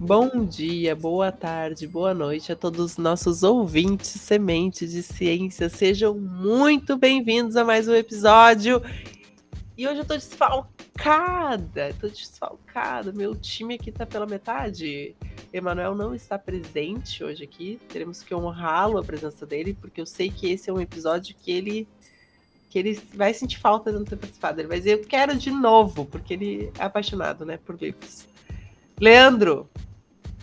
Bom dia, boa tarde, boa noite a todos os nossos ouvintes sementes de ciência. Sejam muito bem-vindos a mais um episódio. E hoje eu tô desfalcada, tô desfalcada. Meu time aqui tá pela metade. Emanuel não está presente hoje aqui. Teremos que honrá-lo a presença dele, porque eu sei que esse é um episódio que ele que ele vai sentir falta de não ter participado. Ele vai dizer, eu quero de novo, porque ele é apaixonado, né, por livros. Leandro,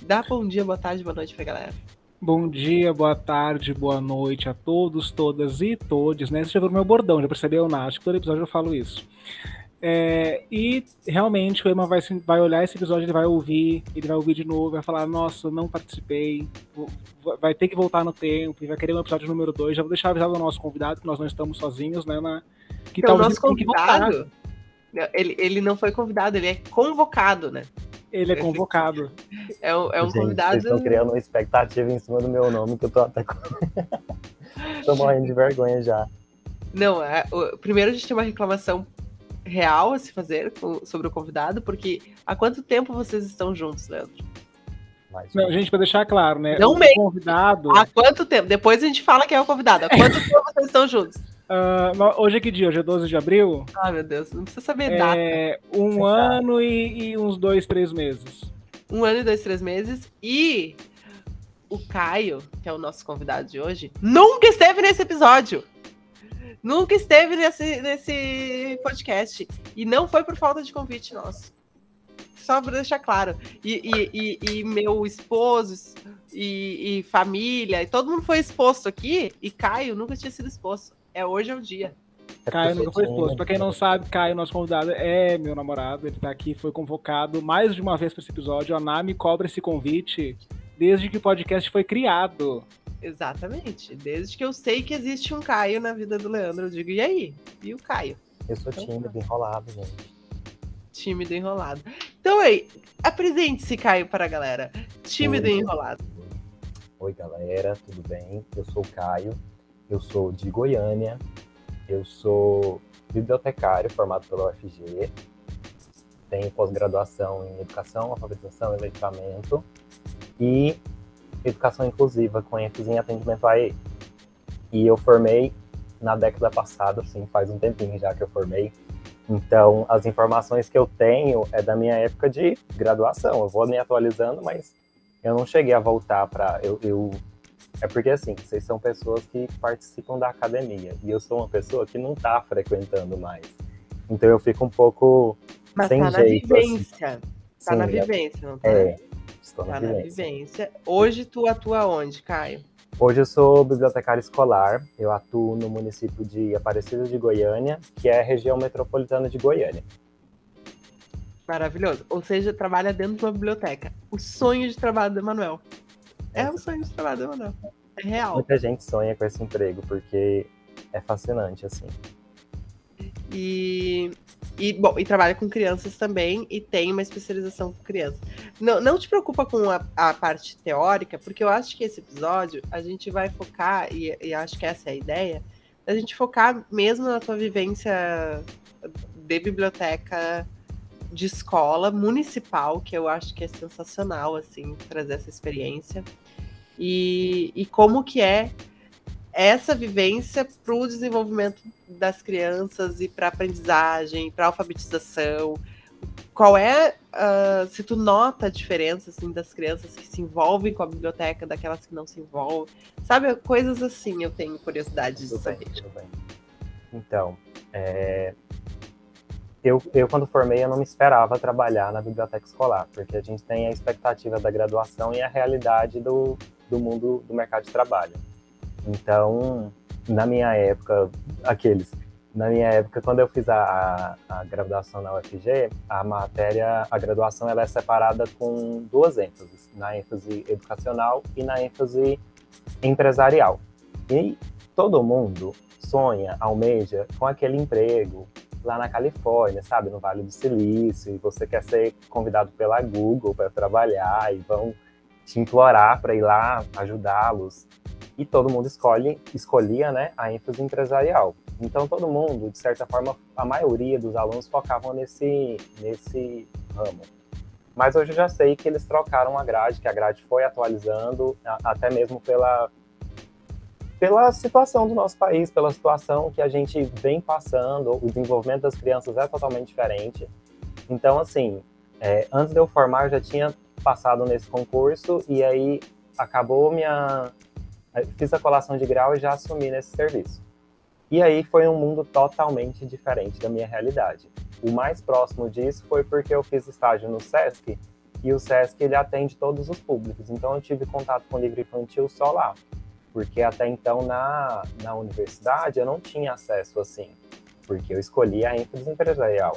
dá bom dia, boa tarde, boa noite pra galera. Bom dia, boa tarde, boa noite a todos, todas e todes, né? Esse já viu meu bordão, já percebeu, Nath? Todo episódio eu falo isso. É, e realmente o Emma vai, vai olhar esse episódio, ele vai ouvir, ele vai ouvir de novo, vai falar, nossa, não participei, vai ter que voltar no tempo, e vai querer um episódio número 2. Já vou deixar avisado o nosso convidado, que nós não estamos sozinhos, né? Na, que então, o nosso convidado, ele, ele não foi convidado, ele é convocado, né? Ele é convocado. É, um, é um Gente, convidado. Vocês estão criando uma expectativa em cima do meu nome que eu tô até. tô morrendo de vergonha já. Não, é, o, primeiro a gente tem uma reclamação real a se fazer com, sobre o convidado, porque há quanto tempo vocês estão juntos, Leandro? Não, gente, para deixar claro, né? Não o convidado. Há quanto tempo? Depois a gente fala quem é o convidado. Há quanto tempo vocês estão juntos? Uh, hoje é que dia? Hoje é 12 de abril? Ah, meu Deus, não precisa saber é, data. Um ano e, e, uns dois, três meses. Um ano e dois, três meses. E o Caio, que é o nosso convidado de hoje, nunca esteve nesse episódio. Nunca esteve nesse, nesse podcast. E não foi por falta de convite nosso. Só para deixar claro. E, e, e, e meu esposo e, família, e todo mundo foi exposto aqui, e Caio nunca tinha sido exposto. É hoje é o dia. É Caio nunca foi exposto. Pra quem não sabe, Caio, nosso convidado, é meu namorado. Ele tá aqui, foi convocado mais de uma vez para esse episódio. A Nami cobra esse convite desde que o podcast foi criado. Exatamente. Desde que eu sei que existe um Caio na vida do Leandro, eu digo, e aí? E o Caio? Eu sou então, tímido, enrolado, gente. Tímido enrolado. Então aí, apresente-se, Caio, para a galera. Tímido e enrolado. Oi, galera, tudo bem? Eu sou o Caio, eu sou de Goiânia, eu sou bibliotecário formado pela UFG, tenho pós-graduação em Educação, Alfabetização e Letramento e educação inclusiva, com ênfase em atendimento a E. E eu formei na década passada, assim, faz um tempinho já que eu formei. Então, as informações que eu tenho é da minha época de graduação. Eu vou me atualizando, mas eu não cheguei a voltar para. Eu, eu, É porque, assim, vocês são pessoas que participam da academia. E eu sou uma pessoa que não está frequentando mais. Então, eu fico um pouco. Mas sem tá jeito, na vivência. Assim. Tá Sim, na vivência, não tá? É, Estou tá na, vivência. na vivência. Hoje tu atua onde, Caio? Hoje eu sou bibliotecário escolar. Eu atuo no município de Aparecida de Goiânia, que é a região metropolitana de Goiânia. Maravilhoso. Ou seja, trabalha dentro de uma biblioteca. O sonho de trabalho do Emanuel. É o sonho de trabalho do Emanuel. É real. Muita gente sonha com esse emprego, porque é fascinante, assim. E e, bom, e trabalha com crianças também e tem uma especialização com crianças. Não, não te preocupa com a, a, parte teórica, porque eu acho que esse episódio a gente vai focar, e, e acho que essa é a ideia, a gente focar mesmo na tua vivência de biblioteca de escola municipal, que eu acho que é sensacional, assim, trazer essa experiência. E, e como que é essa vivência para o desenvolvimento das crianças e para aprendizagem, para alfabetização. Qual é, uh, se tu nota a diferença assim, das crianças que se envolvem com a biblioteca, daquelas que não se envolvem? Sabe, coisas assim eu tenho curiosidade de saber. Então, é... eu, eu quando formei eu não me esperava trabalhar na biblioteca escolar, porque a gente tem a expectativa da graduação e a realidade do, do mundo do mercado de trabalho. Então, na minha época, aqueles, na minha época, quando eu fiz a, a, graduação na UFG, a matéria, a graduação, ela é separada com duas ênfases, na ênfase educacional e na ênfase empresarial. E todo mundo sonha, almeja com aquele emprego lá na Califórnia, sabe, no Vale do Silício, e você quer ser convidado pela Google para trabalhar e vão te implorar para ir lá ajudá-los e todo mundo escolhe, escolhia né, a ênfase empresarial. Então, todo mundo, de certa forma, a maioria dos alunos focavam nesse, nesse ramo. Mas hoje eu já sei que eles trocaram a grade, que a grade foi atualizando, até mesmo pela, pela situação do nosso país, pela situação que a gente vem passando, o desenvolvimento das crianças é totalmente diferente. Então, assim, é, antes de eu formar, eu já tinha passado nesse concurso e aí acabou minha. Fiz a colação de grau e já assumi nesse serviço. E aí foi um mundo totalmente diferente da minha realidade. O mais próximo disso foi porque eu fiz estágio no SESC e o SESC ele atende todos os públicos. Então eu tive contato com livro infantil só lá, porque até então na, na universidade eu não tinha acesso assim, porque eu escolhi a ênfase empresarial.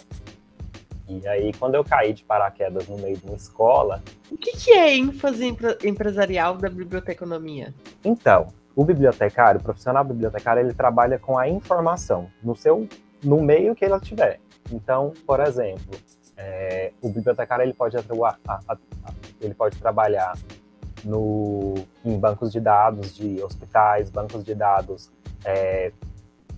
E aí, quando eu caí de paraquedas no meio de uma escola. O que, que é ênfase empresarial da biblioteconomia? Então, o bibliotecário, o profissional bibliotecário, ele trabalha com a informação no seu, no meio que ele tiver. Então, por exemplo, é, o bibliotecário ele pode atuar, a, a, ele pode trabalhar no, em bancos de dados de hospitais, bancos de dados é,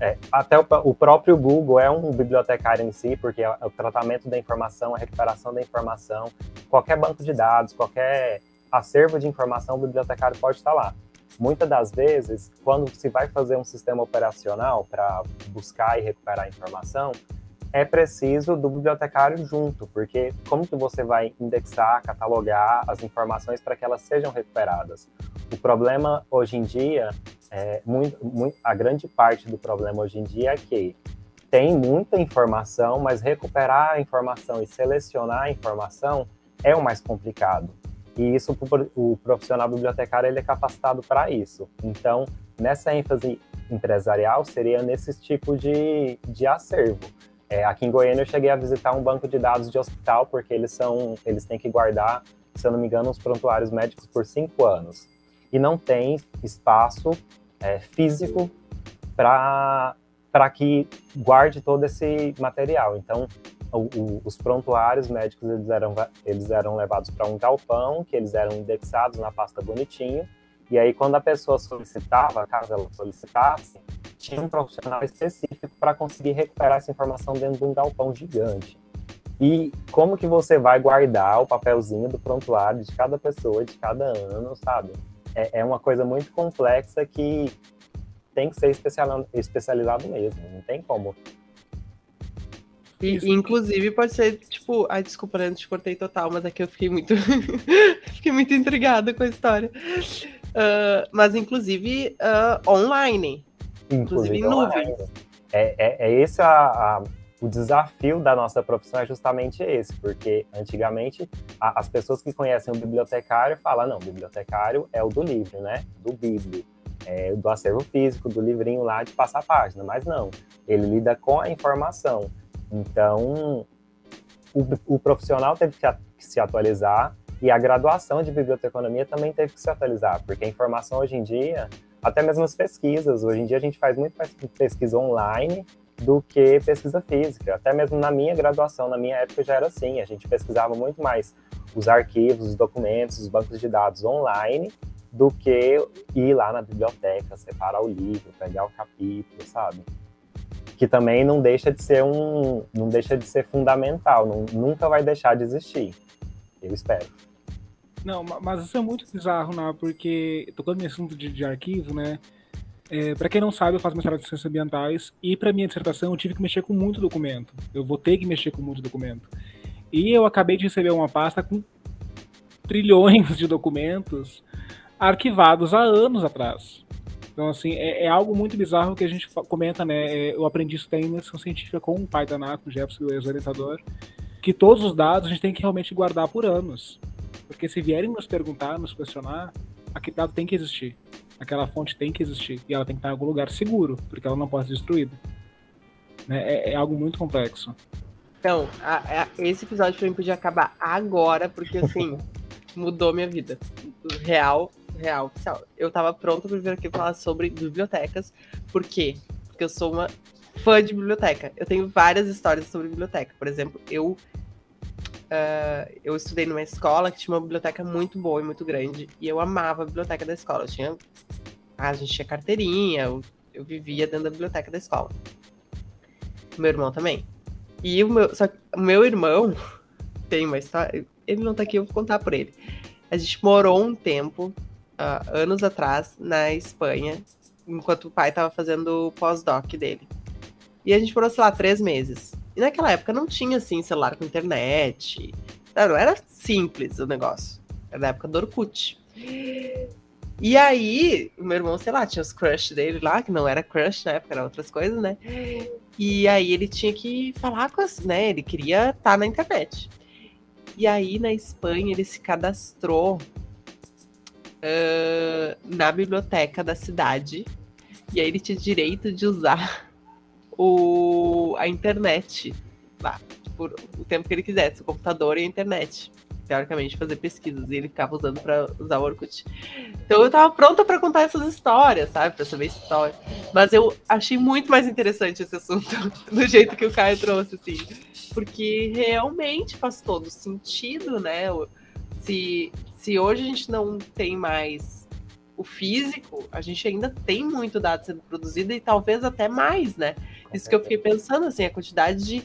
é, até o, o, próprio Google é um bibliotecário em si, porque é o tratamento da informação, a recuperação da informação, qualquer banco de dados, qualquer acervo de informação, o bibliotecário pode estar lá. Muitas das vezes, quando se vai fazer um sistema operacional para buscar e recuperar informação, é preciso do bibliotecário junto, porque como que você vai indexar, catalogar as informações para que elas sejam recuperadas? O problema hoje em dia, é, muito, muito, a grande parte do problema hoje em dia é que tem muita informação, mas recuperar a informação e selecionar a informação é o mais complicado. E isso o profissional bibliotecário ele é capacitado para isso. Então, nessa ênfase empresarial seria nesse tipo de, de acervo é, aqui em Goiânia eu cheguei a visitar um banco de dados de hospital, porque eles são, eles têm que guardar, se eu não me engano, os prontuários médicos por cinco anos. E não tem espaço é, físico para que guarde todo esse material. Então, o, o, os prontuários médicos eles eram, eles eram levados para um galpão, que eles eram indexados na pasta bonitinho, e aí quando a pessoa solicitava, caso ela solicitasse, tinha um profissional específico para conseguir recuperar essa informação dentro de um galpão gigante. E como que você vai guardar o papelzinho do prontuário de cada pessoa, de cada ano, sabe? É, é uma coisa muito complexa que tem que ser especializado mesmo, não tem como. E, inclusive, pode ser, tipo, ai, desculpa, né, te cortei total, mas aqui é eu fiquei muito. fiquei muito intrigada com a história. Uh, mas, inclusive, uh, online. Inclusive, em nuvem. É, é, é esse a, a, o desafio da nossa profissão é justamente esse, porque antigamente a, as pessoas que conhecem o bibliotecário falam, não, bibliotecário é o do livro, né? Do biblio. É, do acervo físico, do livrinho lá de passar página, mas não, ele lida com a informação. Então, o, o profissional teve que, a, que se atualizar e a graduação de biblioteconomia também teve que se atualizar, porque a informação hoje em dia até mesmo as pesquisas. Hoje em dia a gente faz muito mais pesquisa online do que pesquisa física. Até mesmo na minha graduação, na minha época já era assim. A gente pesquisava muito mais os arquivos, os documentos, os bancos de dados online do que ir lá na biblioteca, separar o livro, pegar o capítulo, sabe? Que também não deixa de ser um, não deixa de ser fundamental, não, nunca vai deixar de existir. Eu espero. Não, mas isso é muito bizarro, né? Porque, tocando nesse assunto de, de arquivo, né? É, para quem não sabe, eu faço mestrado em ciências ambientais e para minha dissertação eu tive que mexer com muito documento. Eu vou ter que mexer com muito documento. E eu acabei de receber uma pasta com trilhões de documentos arquivados há anos atrás. Então, assim, é, é algo muito bizarro que a gente comenta, né? É, eu aprendi isso em iniciação científica com o pai da Nato, o Jefferson, o ex-orientador, que todos os dados a gente tem que realmente guardar por anos. Porque se vierem nos perguntar, nos questionar, aquele dado tem que existir. Aquela fonte tem que existir. E ela tem que estar em algum lugar seguro, porque ela não pode ser destruída. Né? É, é, algo muito complexo. Então, a, a, esse episódio pra mim podia acabar agora, porque assim, mudou minha vida. Real, real, oficial. Eu tava pronta pra vir aqui falar sobre bibliotecas. Por quê? Porque eu sou uma fã de biblioteca. Eu tenho várias histórias sobre biblioteca. Por exemplo, eu Uh, eu estudei numa escola que tinha uma biblioteca muito boa e muito grande. E eu amava a biblioteca da escola. Eu tinha, ah, a gente tinha carteirinha, eu, eu, vivia dentro da biblioteca da escola. Meu irmão também. E o meu, só o meu irmão tem uma história. ele não tá aqui, eu vou contar por ele. A gente morou um tempo, uh, anos atrás, na Espanha, enquanto o pai tava fazendo o pós-doc dele. E a gente morou, sei lá, três meses. E naquela época não tinha, assim, celular com internet. Não, era simples o negócio. Era da época do Orkut. E aí, meu irmão, sei lá, tinha os crush dele lá, que não era crush na época, era outras coisas, né? E aí ele tinha que falar com as, né? Ele queria estar tá na internet. E aí, na Espanha, ele se cadastrou uh, na biblioteca da cidade. E aí ele tinha direito de usar o, a internet lá, por o tempo que ele quisesse, o computador e a internet teoricamente, fazer pesquisas. E ele ficava usando para usar o Orkut. Então eu tava pronta para contar essas histórias, sabe? Pra saber história. Mas eu achei muito mais interessante esse assunto, do jeito que o Caio trouxe, assim. Porque realmente faz todo sentido, né? Se, se hoje a gente não tem mais o físico, a gente ainda tem muito dado sendo produzido e talvez até mais, né? Isso que eu fiquei pensando, assim, a quantidade de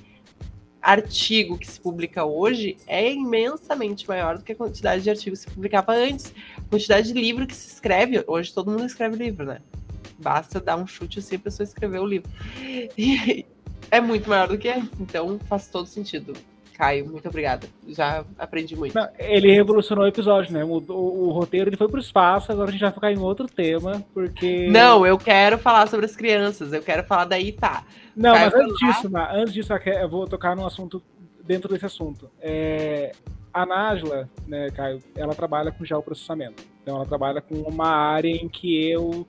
artigo que se publica hoje é imensamente maior do que a quantidade de artigos que se publicava antes. A quantidade de livro que se escreve, hoje todo mundo escreve livro, né? Basta dar um chute assim a pessoa escrever o livro. E é muito maior do que antes, então faz todo sentido. Caio, muito obrigada. Já aprendi muito. Não, ele revolucionou o episódio, né? O, o, o, roteiro ele foi pro espaço, agora a gente vai ficar em outro tema, porque. Não, eu quero falar sobre as crianças, eu quero falar da Itá. Não, Caio mas antes disso, antes disso, eu vou tocar num assunto dentro desse assunto. É, a Nájila, né, Caio, ela trabalha com geoprocessamento. Então ela trabalha com uma área em que eu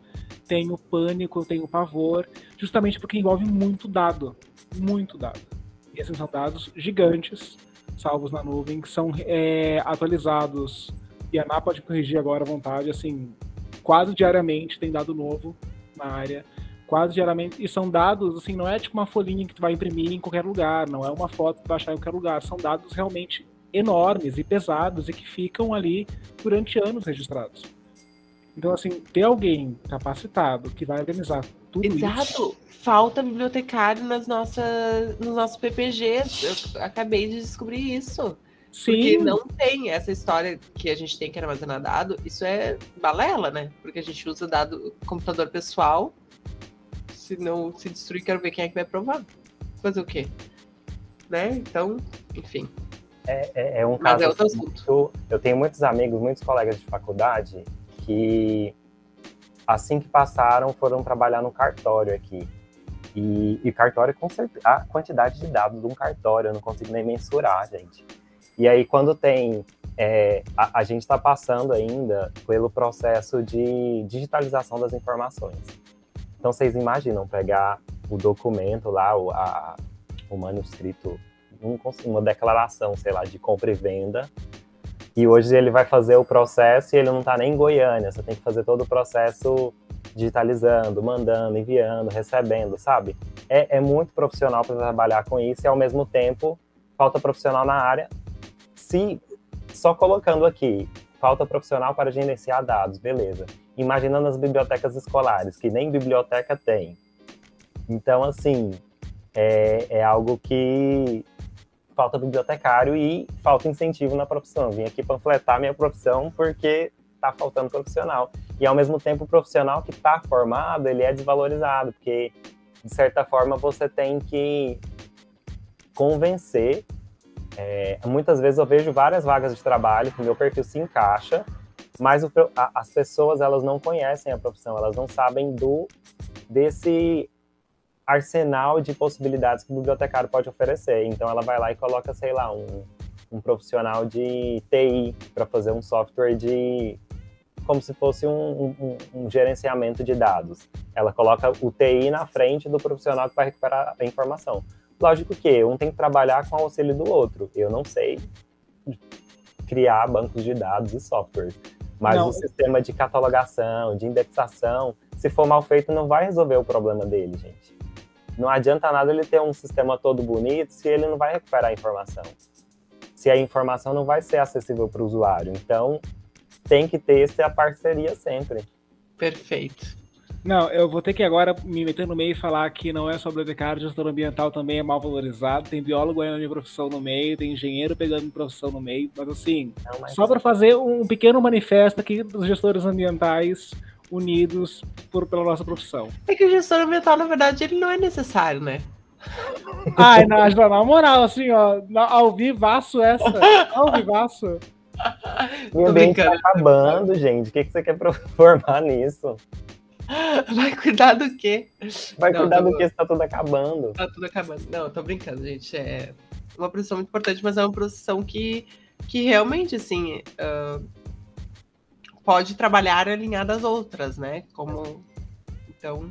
tenho pânico, eu tenho pavor, justamente porque envolve muito dado. Muito dado. Esses dados gigantes, salvos na nuvem, que são é, atualizados. E a ANA pode corrigir agora à vontade, assim, quase diariamente tem dado novo na área. Quase diariamente. E são dados, assim, não é tipo uma folhinha que tu vai imprimir em qualquer lugar, não é uma foto que tu vai achar em qualquer lugar. São dados realmente enormes e pesados e que ficam ali durante anos registrados. Então, assim, ter alguém capacitado que vai organizar tudo Exato. isso falta bibliotecário nas nossas, nos nossos PPGs. Eu acabei de descobrir isso. Sim. Porque não tem essa história que a gente tem que armazenar dado. Isso é balela, né? Porque a gente usa dado computador pessoal. Se não se destruir, quero ver quem é que vai provar. Fazer o quê? Né? Então, enfim. É, é, é um Mas caso. É outro muito, eu tenho muitos amigos, muitos colegas de faculdade que assim que passaram foram trabalhar no cartório aqui. E, e cartório, com certeza, a quantidade de dados de um cartório, eu não consigo nem mensurar, gente. E aí, quando tem. É, a, a, gente está passando ainda pelo processo de digitalização das informações. Então, vocês imaginam pegar o documento lá, o, a, o manuscrito, um, uma declaração, sei lá, de compra e venda, e hoje ele vai fazer o processo e ele não está nem em Goiânia, você tem que fazer todo o processo digitalizando, mandando, enviando, recebendo, sabe? É, é muito profissional para trabalhar com isso e ao mesmo tempo falta profissional na área. Se só colocando aqui, falta profissional para gerenciar dados, beleza. Imaginando as bibliotecas escolares, que nem biblioteca tem. Então, assim, é, é algo que falta bibliotecário e falta incentivo na profissão. Vim aqui panfletar minha profissão porque está faltando profissional. E ao mesmo tempo, o profissional que está formado, ele é desvalorizado, porque de certa forma você tem que convencer. É, muitas vezes eu vejo várias vagas de trabalho que meu perfil se encaixa, mas o, a, as pessoas elas não conhecem a profissão, elas não sabem do desse arsenal de possibilidades que o bibliotecário pode oferecer. Então ela vai lá e coloca, sei lá, um, um profissional de TI para fazer um software de como se fosse um, um, um, gerenciamento de dados. Ela coloca o TI na frente do profissional que vai recuperar a informação. Lógico que um tem que trabalhar com o auxílio do outro. Eu não sei criar bancos de dados e softwares, mas não. o sistema de catalogação, de indexação, se for mal feito, não vai resolver o problema dele, gente. Não adianta nada ele ter um sistema todo bonito se ele não vai recuperar a informação. Se a informação não vai ser acessível para o usuário. Então, tem que ter essa parceria sempre. Perfeito. Não, eu vou ter que agora me meter no meio e falar que não é só bibliotecário, gestor ambiental também é mal valorizado. Tem biólogo ganhando minha profissão no meio, tem engenheiro pegando minha profissão no meio. Mas assim, não, mas... só para fazer um pequeno manifesto aqui dos gestores ambientais unidos por, pela nossa profissão. É que o gestor ambiental, na verdade, ele não é necessário, né? Ai, Nájila, na moral, assim, ó, ao vivaço essa, ao vivaço. O ambiente tá acabando, gente. O que, que você quer formar nisso? Vai cuidar do quê? Vai não, cuidar tô... do que está tudo acabando. Tá tudo acabando. Não, tô brincando, gente. É uma profissão muito importante, mas é uma profissão que, que realmente, assim, uh, pode trabalhar alinhada às outras, né? Como. Então.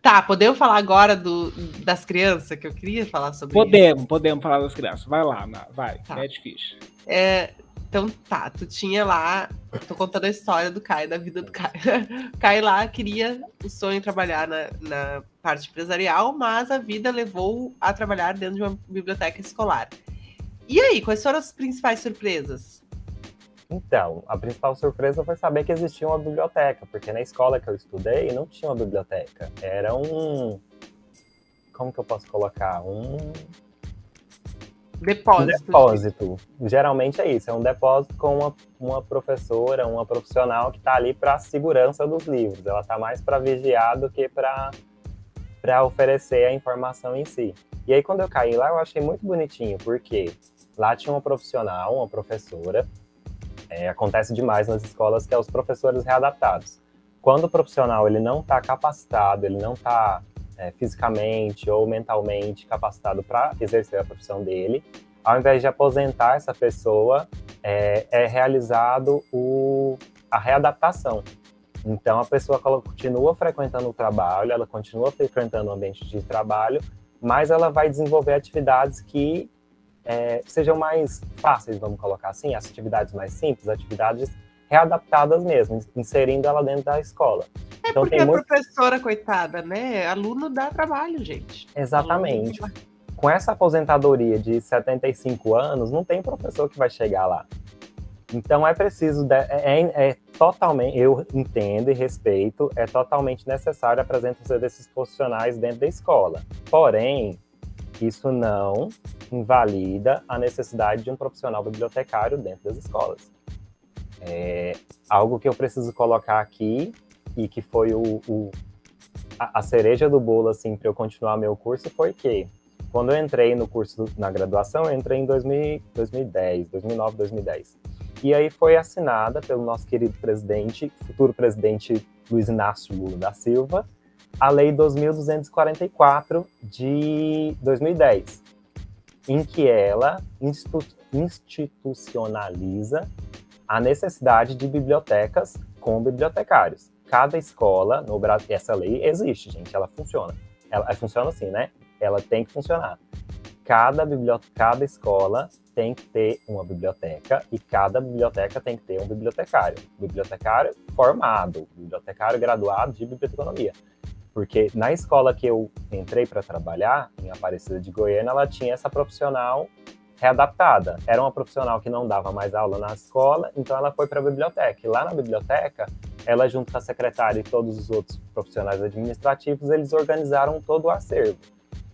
Tá, podemos falar agora do, das crianças, que eu queria falar sobre Podemos, isso. podemos falar das crianças. Vai lá, vai, tá. é difícil. É, então tá, tu tinha lá. Tô contando a história do Caio, da vida do Caio. O Caio lá queria o sonho de trabalhar na, na parte empresarial, mas a vida levou a trabalhar dentro de uma biblioteca escolar. E aí, quais foram as principais surpresas? Então, a principal surpresa foi saber que existia uma biblioteca, porque na escola que eu estudei não tinha uma biblioteca. Era um. Como que eu posso colocar? Um Depósito. Depósito. Geralmente é isso, é um depósito com uma, uma professora, uma profissional que está ali para a segurança dos livros. Ela está mais para vigiar do que para oferecer a informação em si. E aí, quando eu caí lá, eu achei muito bonitinho, porque lá tinha uma profissional, uma professora. É, acontece demais nas escolas que é os professores readaptados. Quando o profissional ele não está capacitado, ele não está é, fisicamente ou mentalmente capacitado para exercer a profissão dele, ao invés de aposentar essa pessoa, é, é realizado o, a readaptação. Então, a pessoa continua frequentando o trabalho, ela continua frequentando o ambiente de trabalho, mas ela vai desenvolver atividades que é, sejam mais fáceis, vamos colocar assim, as atividades mais simples, atividades readaptadas mesmo, inserindo ela dentro da escola. É então, porque a muito... professora, coitada, né? Aluno dá trabalho, gente. Exatamente. Com essa aposentadoria de 75 anos, não tem professor que vai chegar lá. Então é preciso, de, é, é, é, totalmente, eu entendo e respeito, é totalmente necessário a presença desses profissionais dentro da escola. Porém, isso não invalida a necessidade de um profissional bibliotecário dentro das escolas. É, algo que eu preciso colocar aqui e que foi o, o a, a, cereja do bolo assim para eu continuar meu curso foi que quando eu entrei no curso na graduação, eu entrei em 2000, 2010, 2009, 2010. E aí foi assinada pelo nosso querido presidente, futuro presidente Luiz Inácio Lula da Silva, a Lei 2244 de 2010, em que ela institucionaliza a necessidade de bibliotecas com bibliotecários. Cada escola no Brasil, essa lei existe, gente, ela funciona. Ela funciona assim, né? Ela tem que funcionar. Cada, cada escola tem que ter uma biblioteca e cada biblioteca tem que ter um bibliotecário. Bibliotecário formado, bibliotecário graduado de biblioteconomia. Porque na escola que eu entrei para trabalhar, em Aparecida de Goiânia, ela tinha essa profissional readaptada. Era uma profissional que não dava mais aula na escola, então ela foi para a biblioteca. E lá na biblioteca, ela junto com a secretária e todos os outros profissionais administrativos, eles organizaram todo o acervo.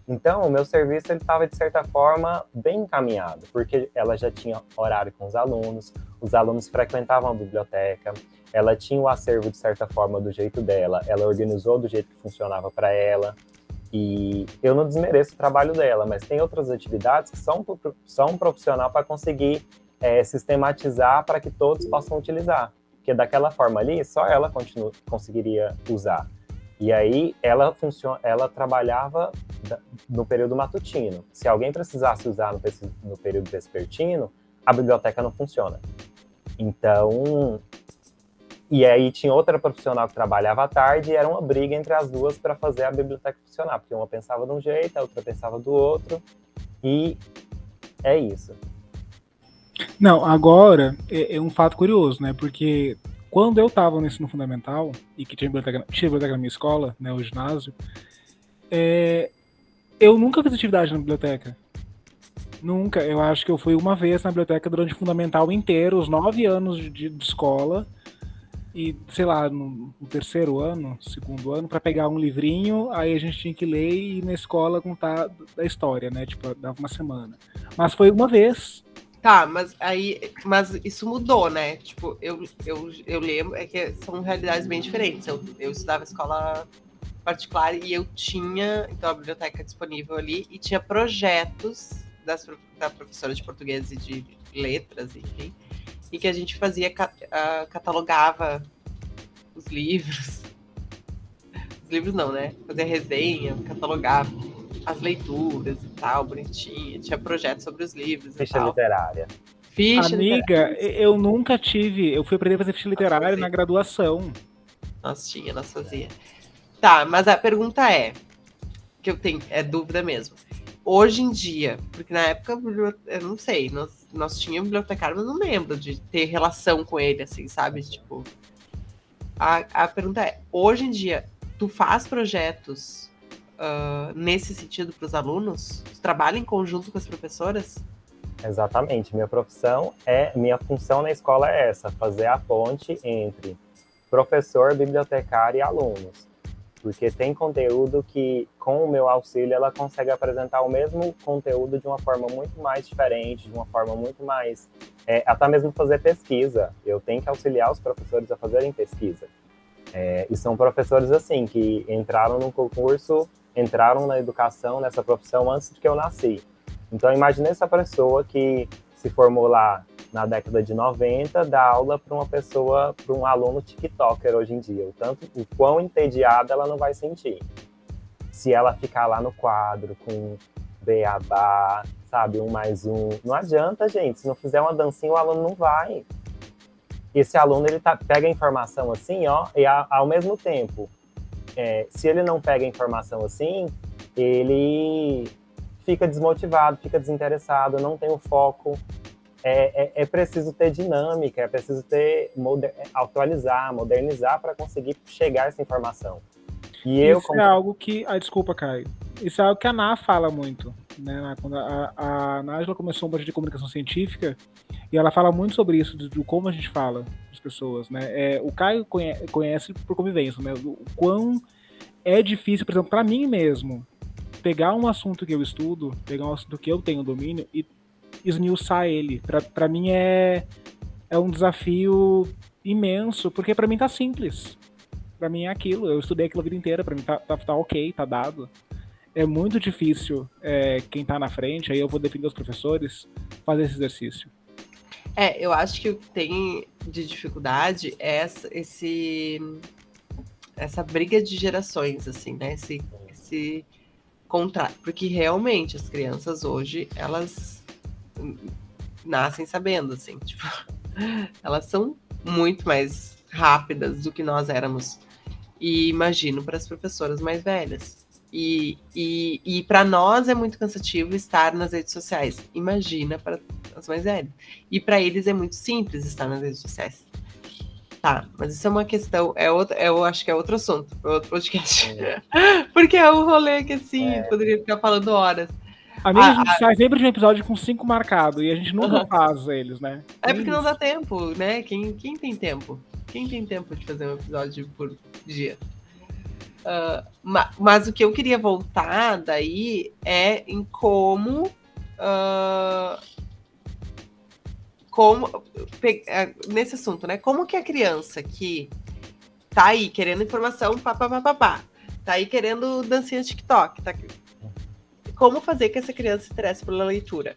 Então, o meu serviço ele estava de certa forma bem encaminhado, porque ela já tinha horário com os alunos, os alunos frequentavam a biblioteca, ela tinha o acervo de certa forma do jeito dela, ela organizou do jeito que funcionava para ela. E eu não desmereço o trabalho dela, mas tem outras atividades que são, são profissional para conseguir é, sistematizar para que todos possam utilizar. Porque daquela forma ali, só ela continu, conseguiria usar. E aí ela funciona, ela trabalhava no período matutino. Se alguém precisasse usar no, no período vespertino, a biblioteca não funciona. Então, e aí tinha outra profissional que trabalhava à tarde e era uma briga entre as duas para fazer a biblioteca funcionar, porque uma pensava de um jeito, a outra pensava do outro, e é isso. Não, agora é, é um fato curioso, né? Porque quando eu estava no ensino fundamental e que tinha biblioteca, tinha biblioteca na minha escola, né, o ginásio, é, eu nunca fiz atividade na biblioteca. Nunca. Eu acho que eu fui uma vez na biblioteca durante o fundamental inteiro, os nove anos de, de escola. E sei lá, no, no terceiro ano, segundo ano, para pegar um livrinho, aí a gente tinha que ler e ir na escola contar da história, né? Tipo, dava uma semana. Mas foi uma vez. Tá, mas aí, mas isso mudou, né? Tipo, eu, eu, eu lembro, é que são realidades bem diferentes. Eu, eu estudava escola particular e eu tinha, então, a biblioteca disponível ali e tinha projetos das, da professora de português e de letras, enfim, e que a gente fazia, uh, catalogava os livros. Os livros não, né? Fazia resenha, catalogava as leituras e tal, bonitinha. Tinha projetos sobre os livros. Ficha literária. Ficha Amiga, literária. eu nunca tive. Eu fui aprender a fazer ficha literária na graduação. Nós tinha, nós fazia. Tá, mas a pergunta é, que eu tenho, é dúvida mesmo. Hoje em dia, porque na época, eu não sei, nós, nós tínhamos bibliotecário, mas não lembro de ter relação com ele, assim, sabe? Tipo, a, a pergunta é, hoje em dia, tu faz projetos uh, nesse sentido para os alunos? Tu trabalha em conjunto com as professoras? Exatamente. Minha profissão é, minha função na escola é essa, fazer a ponte entre professor, bibliotecário e alunos porque tem conteúdo que, com o meu auxílio, ela consegue apresentar o mesmo conteúdo de uma forma muito mais diferente, de uma forma muito mais. É, até mesmo fazer pesquisa. Eu tenho que auxiliar os professores a fazerem pesquisa. É, e são professores, assim, que entraram no concurso, entraram na educação, nessa profissão, antes de que eu nasci. Então, imagine essa pessoa que se formou lá na década de 90, dar aula para uma pessoa, para um aluno TikToker hoje em dia. O tanto, o quão entediada ela não vai sentir. Se ela ficar lá no quadro com beabá, sabe, um mais um. Não adianta, gente. Se não fizer uma dancinha, o aluno não vai. Esse aluno, ele tá, pega a informação assim, ó, e a, ao mesmo tempo, é, se ele não pega a informação assim, ele fica desmotivado, fica desinteressado, não tem o foco, é, é, é, preciso ter dinâmica, é preciso ter moder, atualizar, modernizar para conseguir chegar a essa informação. E Isso eu, como... é algo que. Ah, desculpa, Caio. Isso é algo que a Ná fala muito. Né? Quando a, a Nájila começou um projeto de comunicação científica, e ela fala muito sobre isso, de, de como a gente fala as pessoas. Né? É, o Caio conhece, conhece por convivência, né? o quão é difícil, por exemplo, para mim mesmo, pegar um assunto que eu estudo, pegar um assunto que eu tenho domínio e esmiuçar ele. Para mim é, é um desafio imenso, porque para mim tá simples. Para mim é aquilo, eu estudei aquilo a vida inteira, para mim tá, tá, tá, ok, tá dado. É muito difícil é, quem tá na frente, aí eu vou defender os professores, fazer esse exercício. É, eu acho que o que tem de dificuldade é essa, esse, essa briga de gerações, assim, né? Esse, esse contrário. Porque realmente as crianças hoje, elas nascem sabendo, assim, tipo, elas são muito mais rápidas do que nós éramos. E imagino para as professoras mais velhas. E, e, e para nós é muito cansativo estar nas redes sociais. Imagina para as mais velhas. E para eles é muito simples estar nas redes sociais. Tá, mas isso é uma questão, é outro, eu acho que é outro assunto, é outro podcast. É. Porque é um rolê que assim, é. poderia ficar falando horas. A minha ah, a gente sai sempre de um episódio com cinco marcados e a gente nunca faz eles, né? É porque não dá tempo, né? Quem, quem tem tempo? Quem tem tempo de fazer um episódio por dia? Uh, ma, mas o que eu queria voltar daí é em como. Uh, como é, nesse assunto, né? Como que a criança que tá aí querendo informação, papapá, tá aí querendo dancinha TikTok, tá como fazer que essa criança se interesse pela leitura?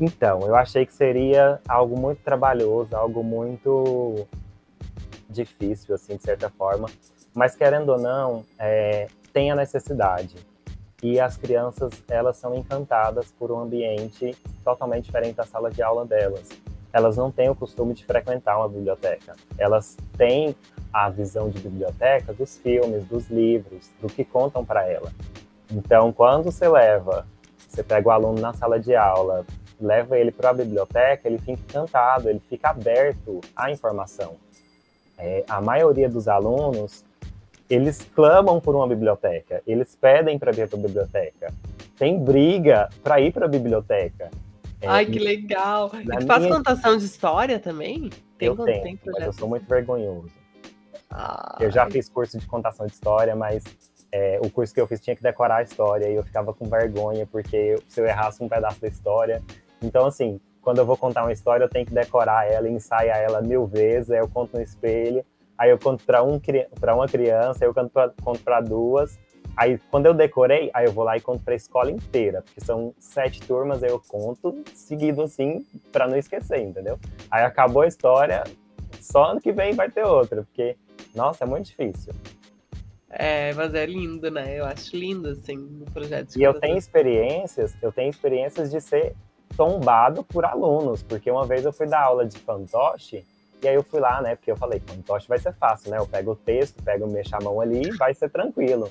Então, eu achei que seria algo muito trabalhoso, algo muito difícil, assim, de certa forma. Mas, querendo ou não, é, tem a necessidade. E as crianças, elas são encantadas por um ambiente totalmente diferente da sala de aula delas. Elas não têm o costume de frequentar uma biblioteca. Elas têm a visão de biblioteca dos filmes, dos livros, do que contam para ela. Então, quando você leva, você pega o aluno na sala de aula, leva ele para a biblioteca, ele fica encantado, ele fica aberto à informação. É, a maioria dos alunos, eles clamam por uma biblioteca, eles pedem para vir para a biblioteca. Tem briga para ir para a biblioteca. É, Ai, que legal. E tu faz minha... contação de história também? tem, eu tenho, tem mas eu sou muito vergonhoso. Ah, Eu já fiz curso de contação de história, mas é, o curso que eu fiz tinha que decorar a história e eu ficava com vergonha, porque se eu errasse um pedaço da história. Então, assim, quando eu vou contar uma história, eu tenho que decorar ela, ensaiar ela mil vezes, aí eu conto no espelho, aí eu conto para um, pra uma criança, aí eu conto para duas. Aí, quando eu decorei, aí eu vou lá e conto para a escola inteira, porque são sete turmas, aí eu conto seguido assim, para não esquecer, entendeu? Aí acabou a história, só ano que vem vai ter outra, porque, nossa, é muito difícil. É, mas é lindo, né? Eu acho lindo, assim, o projeto de E eu tenho experiências, eu tenho experiências de ser tombado por alunos, porque uma vez eu fui dar aula de fantoche, e aí eu fui lá, né, porque eu falei, fantoche vai ser fácil, né, eu pego o texto, pego, mexo a mão ali, vai ser tranquilo.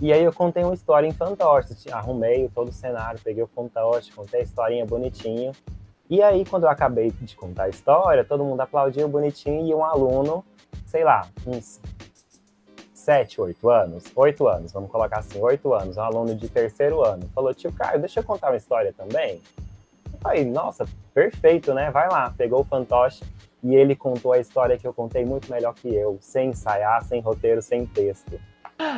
E aí eu contei uma história em fantoche, arrumei todo o cenário, peguei o fantoche, contei a historinha bonitinho, e aí quando eu acabei de contar a história, todo mundo aplaudiu bonitinho, e um aluno, sei lá, uns sete, oito anos, oito anos, vamos colocar assim, oito anos, um aluno de terceiro ano, falou, tio Caio, deixa eu contar uma história também? Eu falei, nossa, perfeito, né? Vai lá, pegou o fantoche e ele contou a história que eu contei muito melhor que eu, sem ensaiar, sem roteiro, sem texto.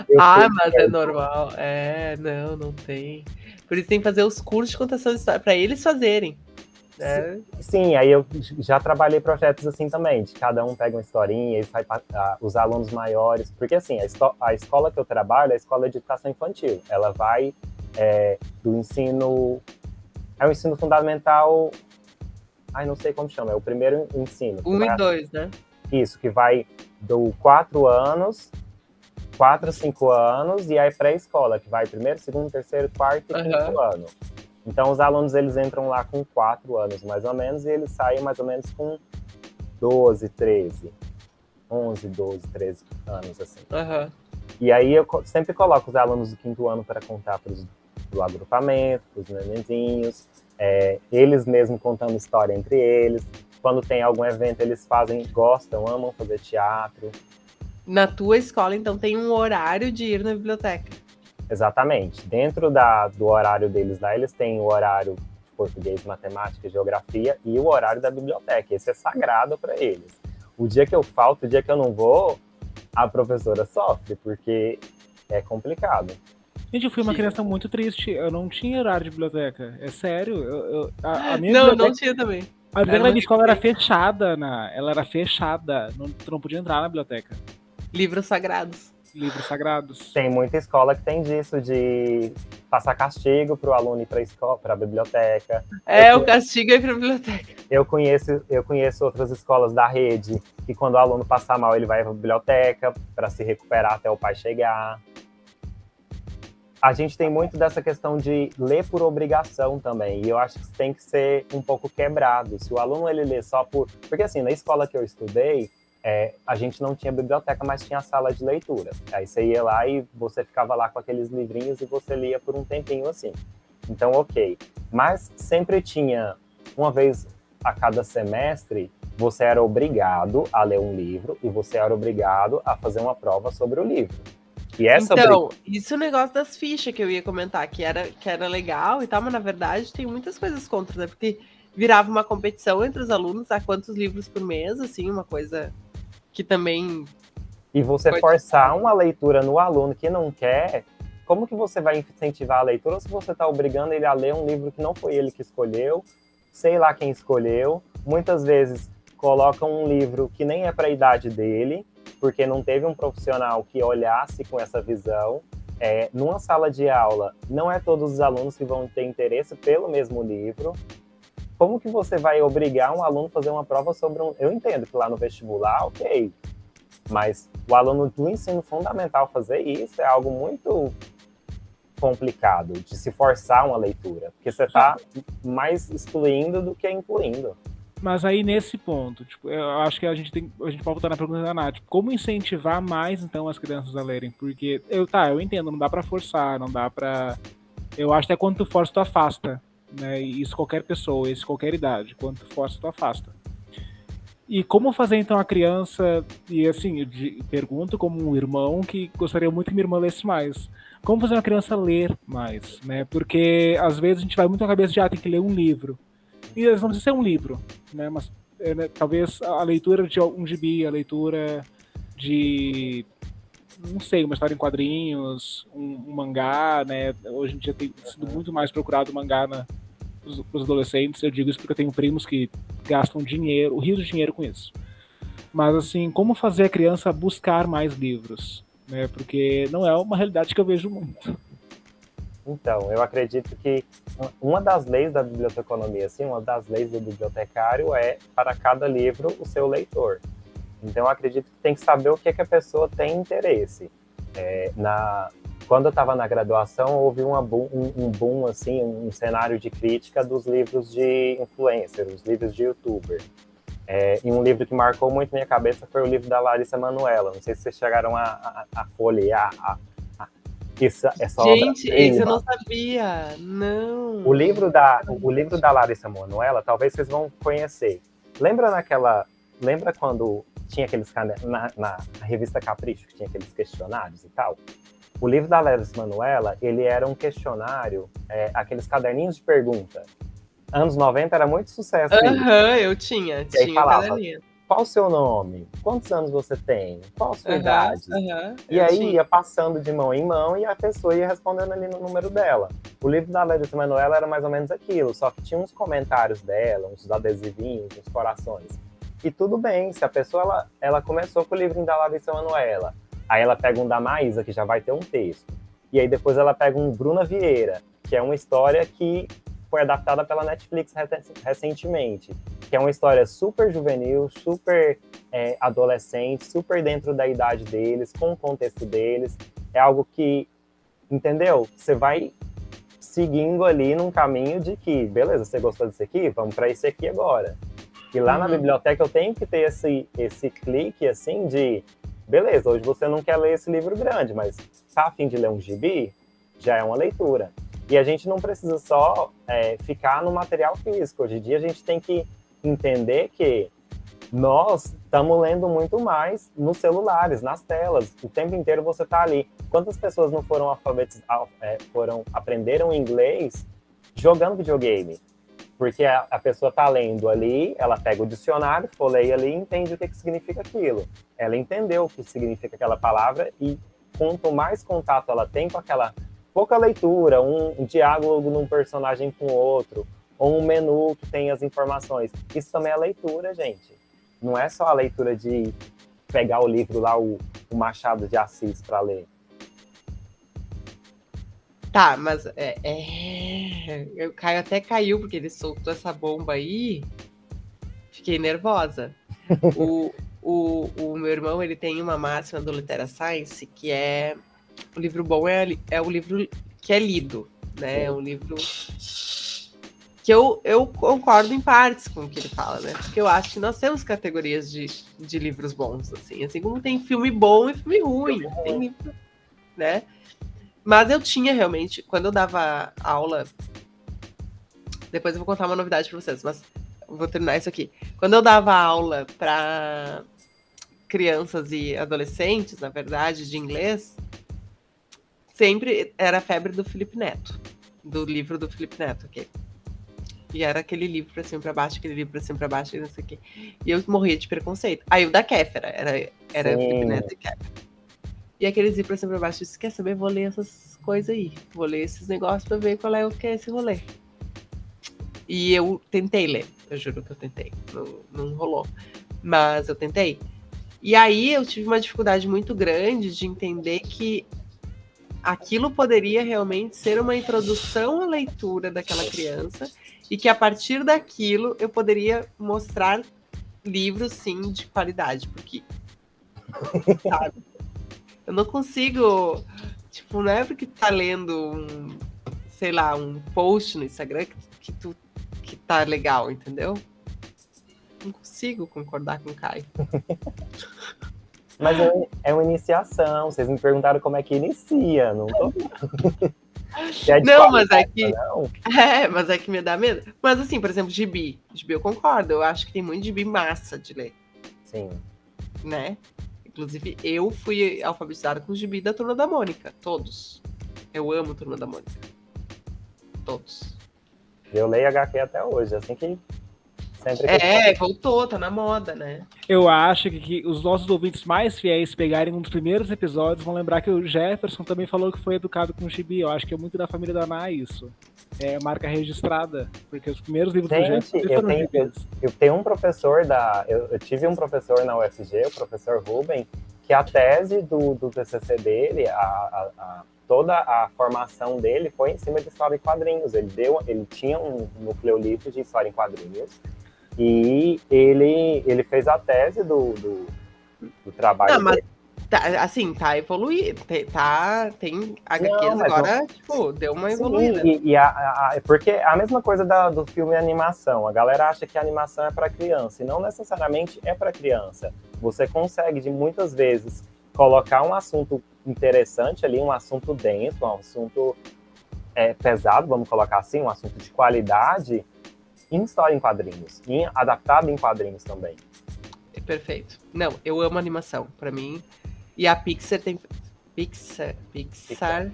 Eu Ah, mas é quieto. normal. É, não, não tem. Por isso tem que fazer os cursos de contação de história, pra eles fazerem. Né? Sim, aí eu já trabalhei projetos assim também, de cada um pega uma historinha, e vai pa- ah, os alunos maiores, porque assim, a, a escola que eu trabalho é a escola de educação infantil, ela vai é, do ensino, é o ensino fundamental, ai, não sei como chama, é o primeiro ensino. Um vai e dois, né? Isso, que vai do 4 anos, 4 a 5 anos, e aí pré-escola, que vai primeiro, segundo, terceiro, quarto e Aham. quinto ano. Então, os alunos, eles entram lá com 4 anos, mais ou menos, e eles saem mais ou menos com 12, 13, 11, 12, 13 anos, assim. Aham. E aí, eu sempre coloco os alunos do quinto ano para contar para o agrupamento, para os nenenzinhos, é, eles mesmos contando história entre eles. Quando tem algum evento, eles fazem, gostam, amam fazer teatro. Na tua escola, então, tem um horário de ir na biblioteca. Exatamente. Dentro da, do horário deles lá, eles têm o horário de português, matemática, geografia e o horário da biblioteca. Esse é sagrado para eles. O dia que eu falto, o dia que eu não vou, a professora sofre, porque é complicado. Gente, eu fui uma criança muito triste. Eu não tinha horário de biblioteca. É sério. Eu, eu- a, a minha Não, biblioteca, não tinha também. a biblioteca era da minha escola era fechada. Na, ela era fechada. Não, tu não podia entrar na biblioteca. Livros sagrados. Livros sagrados. Tem muita escola que tem disso, de passar castigo para o aluno ir para escola, para a biblioteca. É, Eu- o castigo é ir pra biblioteca. Eu conheço, eu conheço outras escolas da rede que quando o aluno passar mal, ele vai para a biblioteca para se recuperar até o pai chegar. A gente tem muito dessa questão de ler por obrigação também, e eu acho que isso tem que ser um pouco quebrado. Se o aluno ele lê só por, porque assim na escola que eu estudei, é, a gente não tinha biblioteca, mas tinha sala de leitura. Aí você ia lá e você ficava lá com aqueles livrinhos e você lia por um tempinho assim. Então, ok. Mas sempre tinha uma vez a cada semestre, você era obrigado a ler um livro e você era obrigado a fazer uma prova sobre o livro. E essa Então, isso é o negócio das fichas que eu ia comentar, que era, que era legal e tal, mas na verdade tem muitas coisas contra, né? Porque virava uma competição entre os alunos a quantos livros por mês, assim, uma coisa que também. e você Pode forçar uma leitura no aluno que não quer, como que você vai incentivar a leitura se você está obrigando ele a ler um livro que não foi ele que escolheu, sei lá quem escolheu, muitas vezes colocam um livro que nem é para a idade dele, porque não teve um profissional que olhasse com essa visão. É, numa sala de aula, não é todos os alunos que vão ter interesse pelo mesmo livro. Como que você vai obrigar um aluno a fazer uma prova sobre um. Eu entendo que lá no vestibular, ok. Mas o aluno do ensino fundamental fazer isso é algo muito complicado de se forçar uma leitura, porque você está mais excluindo do que incluindo. Mas aí nesse ponto, tipo, eu acho que a gente tem, a gente pode voltar na pergunta da Nath, tipo, como incentivar mais então as crianças a lerem? Porque eu tá, eu entendo, não dá pra forçar, não dá pra eu acho que é quando tu força tu afasta, né? Isso qualquer pessoa, isso qualquer idade, quando tu força tu afasta. E como fazer então a criança, e assim, eu pergunto como um irmão que gostaria muito que minha irmã lesse mais. Como fazer uma criança ler mais, né? Porque às vezes a gente vai muito na cabeça de ah, tem que ler um livro. E às vezes não precisa ser um livro, né? Mas é, né, talvez a leitura de um gibi, a leitura de não sei, uma história em quadrinhos, um, um mangá, né? Hoje em dia tem sido muito mais procurado mangá na, para os adolescentes. Eu digo isso porque eu tenho primos que gastam dinheiro, o rio de dinheiro com isso. Mas assim, como fazer a criança buscar mais livros? Né? Porque não é uma realidade que eu vejo muito. Então, eu acredito que uma das leis da biblioteconomia, assim, uma das leis do bibliotecário é para cada livro o seu leitor. Então, eu acredito que tem que saber o que, que a pessoa tem interesse. É, na, quando eu estava na graduação, houve boom, um, um, boom, assim, um cenário de crítica dos livros de influencer, os livros de youtuber. É, e um livro que marcou muito minha cabeça foi o livro da Larissa Manuela. Não sei se vocês chegaram a, a, a folhear, a, essa, essa Gente, esse eu não sabia. Não. O livro da, o livro da Larissa Manoela, talvez vocês vão conhecer. Lembra naquela. Lembra quando tinha aqueles na, na, revista Capricho, que tinha aqueles questionários e tal? O livro da Larissa Manoela, ele era um questionário, é, aqueles caderninhos de pergunta. Anos 90 era muito sucesso. Aham, uhum, eu tinha, e tinha falava, caderninho qual o seu nome? Quantos anos você tem? Qual a sua uhum, idade? Uhum, e aí tinha. ia passando de mão em mão e a pessoa ia respondendo ali no número dela. O livro da Larissa Manoela era mais ou menos aquilo, só que tinha uns comentários dela, uns adesivinhos, uns corações. E tudo bem, se a pessoa ela, ela começou com o livro da Larissa Manoela, aí ela pega um da Maísa, que já vai ter um texto. E aí depois ela pega um Bruna Vieira, que é uma história que foi adaptada pela Netflix recentemente, que é uma história super juvenil, super é, adolescente, super dentro da idade deles, com o contexto deles. É algo que, entendeu? Você vai seguindo ali num caminho de que, beleza, você gostou disso aqui? Vamos para esse aqui agora. E lá uhum. na biblioteca eu tenho que ter esse, esse clique, assim, de, beleza, hoje você não quer ler esse livro grande, mas tá afim de ler um gibi? Já é uma leitura. E a gente não precisa só é, ficar no material físico. Hoje em dia a gente tem que entender que nós estamos lendo muito mais nos celulares, nas telas. O tempo inteiro você está ali. Quantas pessoas não foram alfabetizadas, é, foram aprenderam inglês jogando videogame? Porque a, a pessoa está lendo ali, ela pega o dicionário, folheia ali e entende o que, que significa aquilo. Ela entendeu o que significa aquela palavra e quanto mais contato ela tem com aquela pouca leitura, um, diálogo num personagem com outro, ou um menu que tem as informações. Isso também é leitura, gente. Não é só a leitura de pegar o livro lá, o, o Machado de Assis, para ler. Tá, mas é, é... o Caio até caiu porque ele soltou essa bomba aí. Fiquei nervosa. o, o, o meu irmão ele tem uma máxima do Litera Science que é o livro bom é, é o livro que é lido, né? É um livro que eu, eu concordo em partes com o que ele fala, né? Porque eu acho que nós temos categorias de, de livros bons, assim. Assim como tem filme bom e filme ruim. Tem livro, né? Mas eu tinha realmente, quando eu dava aula. Depois eu vou contar uma novidade para vocês, mas vou terminar isso aqui. Quando eu dava aula para crianças e adolescentes, na verdade, de inglês, sempre era a febre do Felipe Neto, do livro do Felipe Neto, ok? E era aquele livro pra cima pra baixo, aquele livro pra cima pra baixo, e não sei o quê. E eu morria de preconceito. Aí o da Kéfera, era, era Felipe Neto e Kéfera. E aqueles livros pra cima pra baixo, disse, quer saber, vou ler essas coisas aí. Vou ler esses negócios pra ver qual é o que é esse rolê. E eu tentei ler, eu juro que eu tentei. Não, não rolou. Mas eu tentei. E aí eu tive uma dificuldade muito grande de entender que aquilo poderia realmente ser uma introdução à leitura daquela criança e que a partir daquilo eu poderia mostrar livros sim de qualidade, porque sabe, eu não consigo, tipo, não é porque tá lendo um, sei lá, um post no Instagram que, que tu que tá legal, entendeu? Não consigo concordar com o Caio. Mas é, é uma iniciação. Vocês me perguntaram como é que inicia, não tô... É não, mas é que. Não. É, mas é que me dá medo. Mas assim, por exemplo, gibi. Gibi eu concordo. Eu acho que tem muito gibi massa de ler. Sim. Né? Inclusive, eu fui alfabetizada com o gibi da Turma da Mônica. Todos. Eu amo Turma da Mônica. Todos. Eu leio HQ até hoje. Assim que sempre. É, voltou, tá na moda, né? Eu acho que, que, os nossos ouvintes mais fiéis pegarem um dos primeiros episódios vão lembrar que o Jefferson também falou que foi educado com o Chibi. Eu acho que é muito da família da Ana isso. É marca registrada, porque os primeiros livros Gente, do eu foram tenho, eu, eu tenho um professor da. Eu, eu, tive um professor na UFG, o professor Ruben, que a tese do, do TCC dele, a, a, a toda a formação dele foi em cima de história em quadrinhos. Ele deu, ele tinha um nucleolito de história em quadrinhos e ele ele fez a tese do, do, do trabalho. Não, mas tá, assim tá evoluindo, tá tem HQs agora não... tipo deu uma evoluída. Sim, e, e a, a, porque a mesma coisa da, do filme e animação. A galera acha que a animação é para criança e não necessariamente é para criança. Você consegue de muitas vezes colocar um assunto interessante ali, um assunto denso, um assunto é, pesado, vamos colocar assim, um assunto de qualidade, em história em quadrinhos, em, adaptado em quadrinhos também. Perfeito. Não, eu amo animação. Para mim, e a Pixar tem Pixar, Pixar,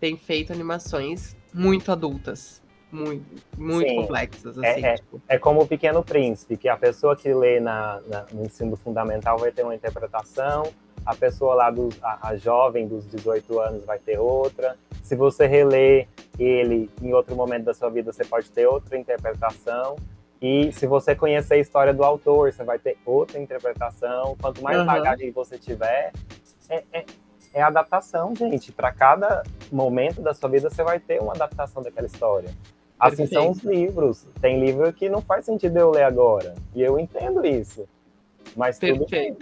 tem feito animações muito adultas muito, muito Sim. complexas. É, assim, é, tipo. é, como o Pequeno Príncipe, que a pessoa que lê na, na, no ensino fundamental vai ter uma interpretação, a pessoa lá, do, a, a, jovem dos 18 anos vai ter outra. Se você reler ele em outro momento da sua vida, você pode ter outra interpretação. E se você conhecer a história do autor, você vai ter outra interpretação. Quanto mais uhum. bagagem você tiver, é, é, é adaptação, gente. Para cada momento da sua vida, você vai ter uma adaptação daquela história. Assim Perfeito. são os livros. Tem livro que não faz sentido eu ler agora. E eu entendo isso. Mas Perfeito. tudo bem.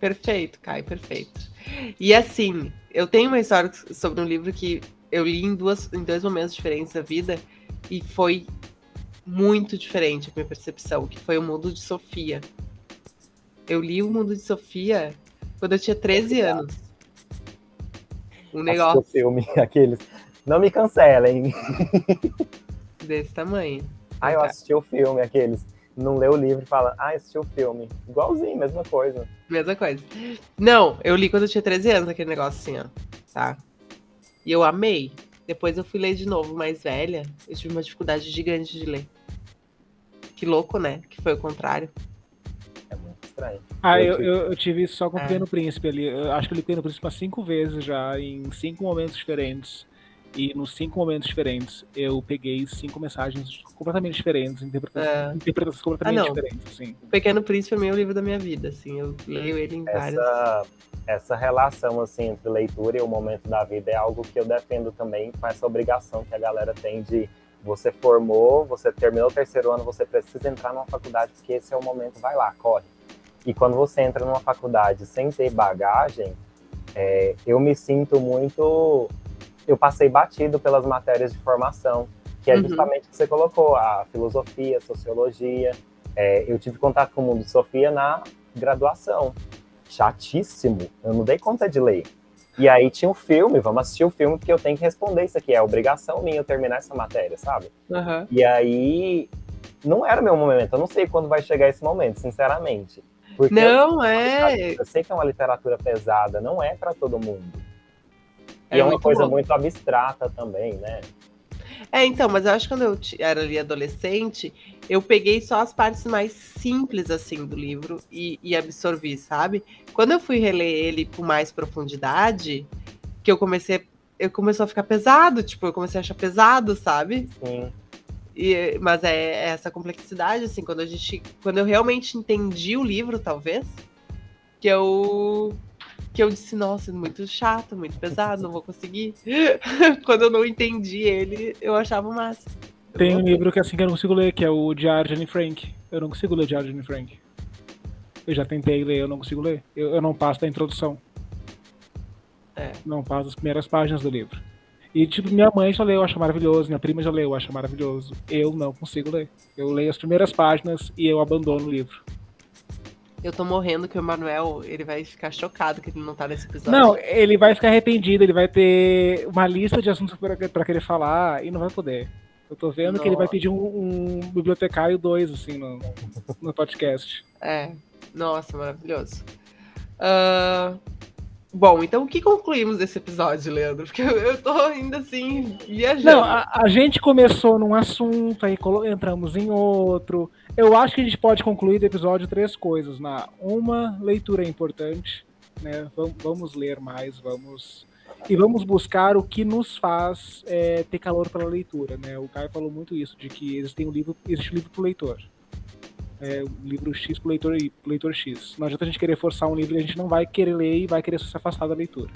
Perfeito, Kai, perfeito. E assim, eu tenho uma história sobre um livro que eu li em, duas, em dois momentos diferentes da vida e foi muito diferente a minha percepção, que foi o Mundo de Sofia. Eu li o Mundo de Sofia quando eu tinha 13 anos. Um negócio. O filme, aqueles. Não me cancelem. Desse tamanho. Ah, eu assisti o filme, aqueles não lê o livro e fala, ah, assisti o filme. Igualzinho, mesma coisa. Mesma coisa. Não, eu li quando eu tinha 13 anos aquele negócio assim, ó. Tá? E eu amei. Depois eu fui ler de novo, mais velha. Eu tive uma dificuldade gigante de ler. Que louco, né? Que foi o contrário. É muito estranho. Ah, eu, eu, eu tive isso só com o é. Pequeno Príncipe ali. Eu acho que eu li Pequeno Príncipe umas cinco vezes já, em cinco momentos diferentes. E nos cinco momentos diferentes, eu peguei cinco mensagens completamente diferentes, interpretações, é. interpretações completamente ah, diferentes. Assim. O Pequeno Príncipe é meio livro da minha vida, assim. Eu leio ele em várias. Essa, essa relação, assim, entre leitura e o momento da vida é algo que eu defendo também com essa obrigação que a galera tem de você formou, você terminou o terceiro ano, você precisa entrar numa faculdade, porque esse é o momento, vai lá, corre. E quando você entra numa faculdade sem ter bagagem, é, eu me sinto muito eu passei batido pelas matérias de formação, que é uhum. justamente o que você colocou, a filosofia, a sociologia. É, eu tive contato com o mundo de Sofia na graduação. Chatíssimo, eu não dei conta de ler. E aí tinha um filme, vamos assistir o filme, porque eu tenho que responder isso aqui, é obrigação minha eu terminar essa matéria, sabe? Uhum. E aí, não era meu momento, eu não sei quando vai chegar esse momento, sinceramente. Porque não, é. Eu sei que é uma literatura pesada, não é para todo mundo. É e é uma coisa bom. muito abstrata também, né? É, então, mas eu acho que quando eu era ali adolescente, eu peguei só as partes mais simples, assim, do livro e, e absorvi, sabe? Quando eu fui reler ele com mais profundidade, que eu comecei, eu começou a ficar pesado, tipo, eu comecei a achar pesado, sabe? Sim. E, mas é, é essa complexidade, assim, quando a gente, quando eu realmente entendi o livro, talvez, que eu que eu disse, nossa, muito chato, muito pesado, não vou conseguir. Quando eu não entendi ele, eu achava massa. Tem um livro que é assim que eu não consigo ler, que é o Diário de Anne Frank. Eu não consigo ler o Diário de Anne Frank. Eu já tentei ler, eu não consigo ler. Eu, eu não passo da introdução. É. Não passo as primeiras páginas do livro. E, tipo, minha mãe já leu, acha maravilhoso, minha prima já leu, acha maravilhoso. Eu não consigo ler. Eu leio as primeiras páginas e eu abandono o livro. Eu tô morrendo que o Emanuel, ele vai ficar chocado que ele não tá nesse episódio. Não, ele vai ficar arrependido, ele vai ter uma lista de assuntos para querer falar e não vai poder. Eu tô vendo Nossa. que ele vai pedir um, um bibliotecário 2, assim, no, no podcast. É. Nossa, maravilhoso. Uh, Bom, então o que concluímos desse episódio, Leandro? Porque eu, eu tô ainda assim, viajando. Não, a, a, gente começou num assunto, aí entramos em outro. Eu acho que a gente pode concluir do episódio três coisas. Na uma, leitura é importante, né? Vamos, vamos ler mais, vamos. E vamos buscar o que nos faz é, ter calor pela leitura, né? O Caio falou muito isso, de que existe um livro, existe um livro para o leitor é, livro X pro leitor, pro leitor X. Não adianta a gente querer forçar um livro que a gente não vai querer ler e vai querer se afastar da leitura.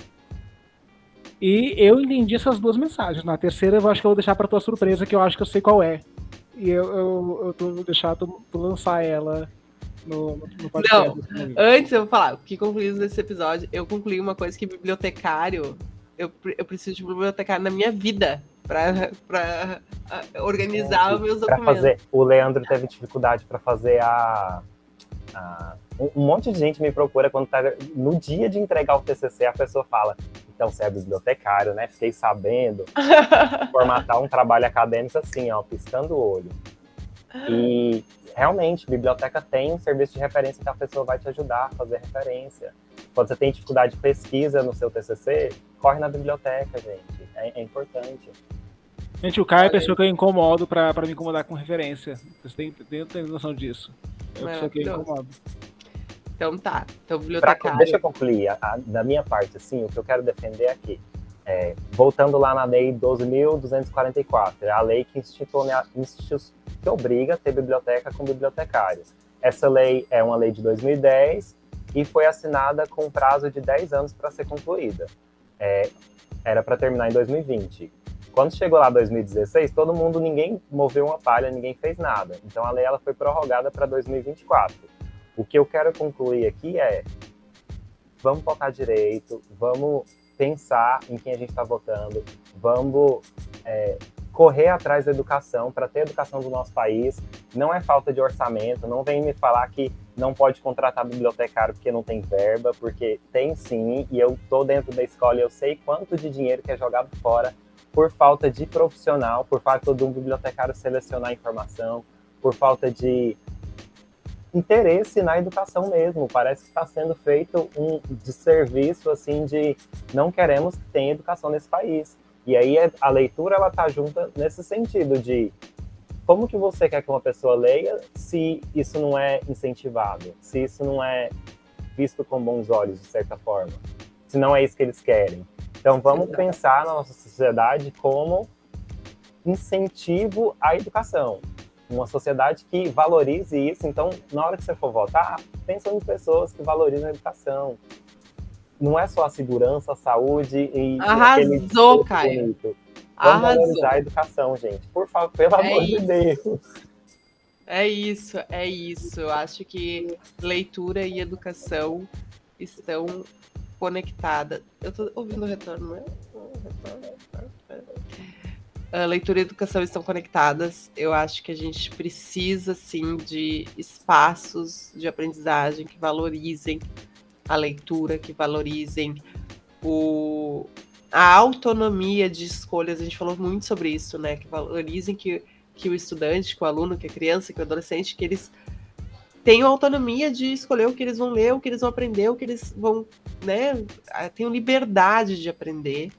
E eu entendi essas duas mensagens. Na terceira, eu acho que eu vou deixar para tua surpresa, que eu acho que eu sei qual é. E eu, eu, eu tô, vou deixar tu, tu lançar ela no, no podcast. Não, antes eu vou falar, o que concluí nesse episódio, eu concluí uma coisa que bibliotecário, eu, eu preciso de bibliotecário na minha vida para organizar os meus documentos. Fazer, o Leandro teve dificuldade para fazer a, a, Um monte de gente me procura quando tá no dia de entregar o TCC, a pessoa fala: então você é bibliotecário, né? Fiquei sabendo. formatar um trabalho acadêmico assim, ó, piscando o olho. E realmente, biblioteca tem um serviço de referência que a pessoa vai te ajudar a fazer referência. Quando você tem dificuldade de pesquisa no seu TCC, corre na biblioteca, gente. É, é importante. Gente, o Caio é a pessoa que eu incomodo pra, pra me incomodar com referência. Vocês têm, têm, têm noção disso. É a pessoa que eu incomodo. Então tá. Então, bibliotecário. Pra, deixa eu concluir. A, a, da minha parte, assim, o que eu quero defender aqui. É, voltando lá na lei 12.244, é a lei que institui, que obriga a ter biblioteca com bibliotecário. Essa lei é uma lei de 2010 e foi assinada com um prazo de 10 anos para ser concluída. É, era para terminar em 2020. Quando chegou lá 2016, todo mundo, ninguém moveu uma palha, ninguém fez nada. Então a lei ela foi prorrogada para 2024. O que eu quero concluir aqui é: vamos votar direito, vamos pensar em quem a gente está votando, vamos é, correr atrás da educação, para ter educação do nosso país. Não é falta de orçamento, não vem me falar que não pode contratar bibliotecário porque não tem verba, porque tem sim, e eu estou dentro da escola e eu sei quanto de dinheiro que é jogado fora por falta de profissional, por falta de um bibliotecário selecionar informação, por falta de interesse na educação mesmo. Parece que está sendo feito um desserviço assim de não queremos que tenha educação nesse país. E aí é, a leitura ela tá junta nesse sentido de como que você quer que uma pessoa leia se isso não é incentivado, se isso não é visto com bons olhos de certa forma, se não é isso que eles querem. Então vamos pensar na nossa sociedade como incentivo à educação. Uma sociedade que valorize isso. Então, na hora que você for votar, pensa em pessoas que valorizam a educação, não é só a segurança, a saúde e Arrasou, Caio. Bonito. Vamos Arrasou. valorizar a educação, gente. Por favor, pelo é amor isso. de Deus. É isso, é isso. Eu acho que leitura e educação estão conectadas. Eu tô ouvindo o retorno, né? A leitura e educação estão conectadas. Eu acho que a gente precisa, sim, de espaços de aprendizagem que valorizem a leitura, que valorizem o, a autonomia de escolhas. A gente falou muito sobre isso, né? Que valorizem que, que o estudante, que o aluno, que a criança, que o adolescente, que eles tenham autonomia de escolher o que eles vão ler, o que eles vão aprender, o que eles vão, né? Tenham liberdade de aprender.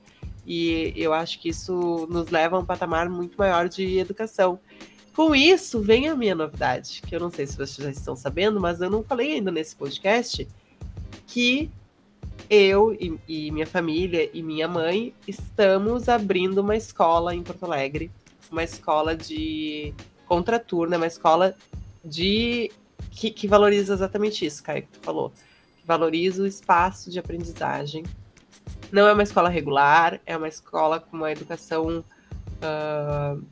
E eu acho que isso nos leva a um patamar muito maior de educação. Com isso, vem a minha novidade, que eu não sei se vocês já estão sabendo, mas eu não falei ainda nesse podcast, que eu e, e, minha família e minha mãe estamos abrindo uma escola em Porto Alegre, uma escola de contraturno, uma escola de que, que, valoriza exatamente isso, Caio, que tu falou, que valoriza o espaço de aprendizagem. Não é uma escola regular, é uma escola com uma educação uh,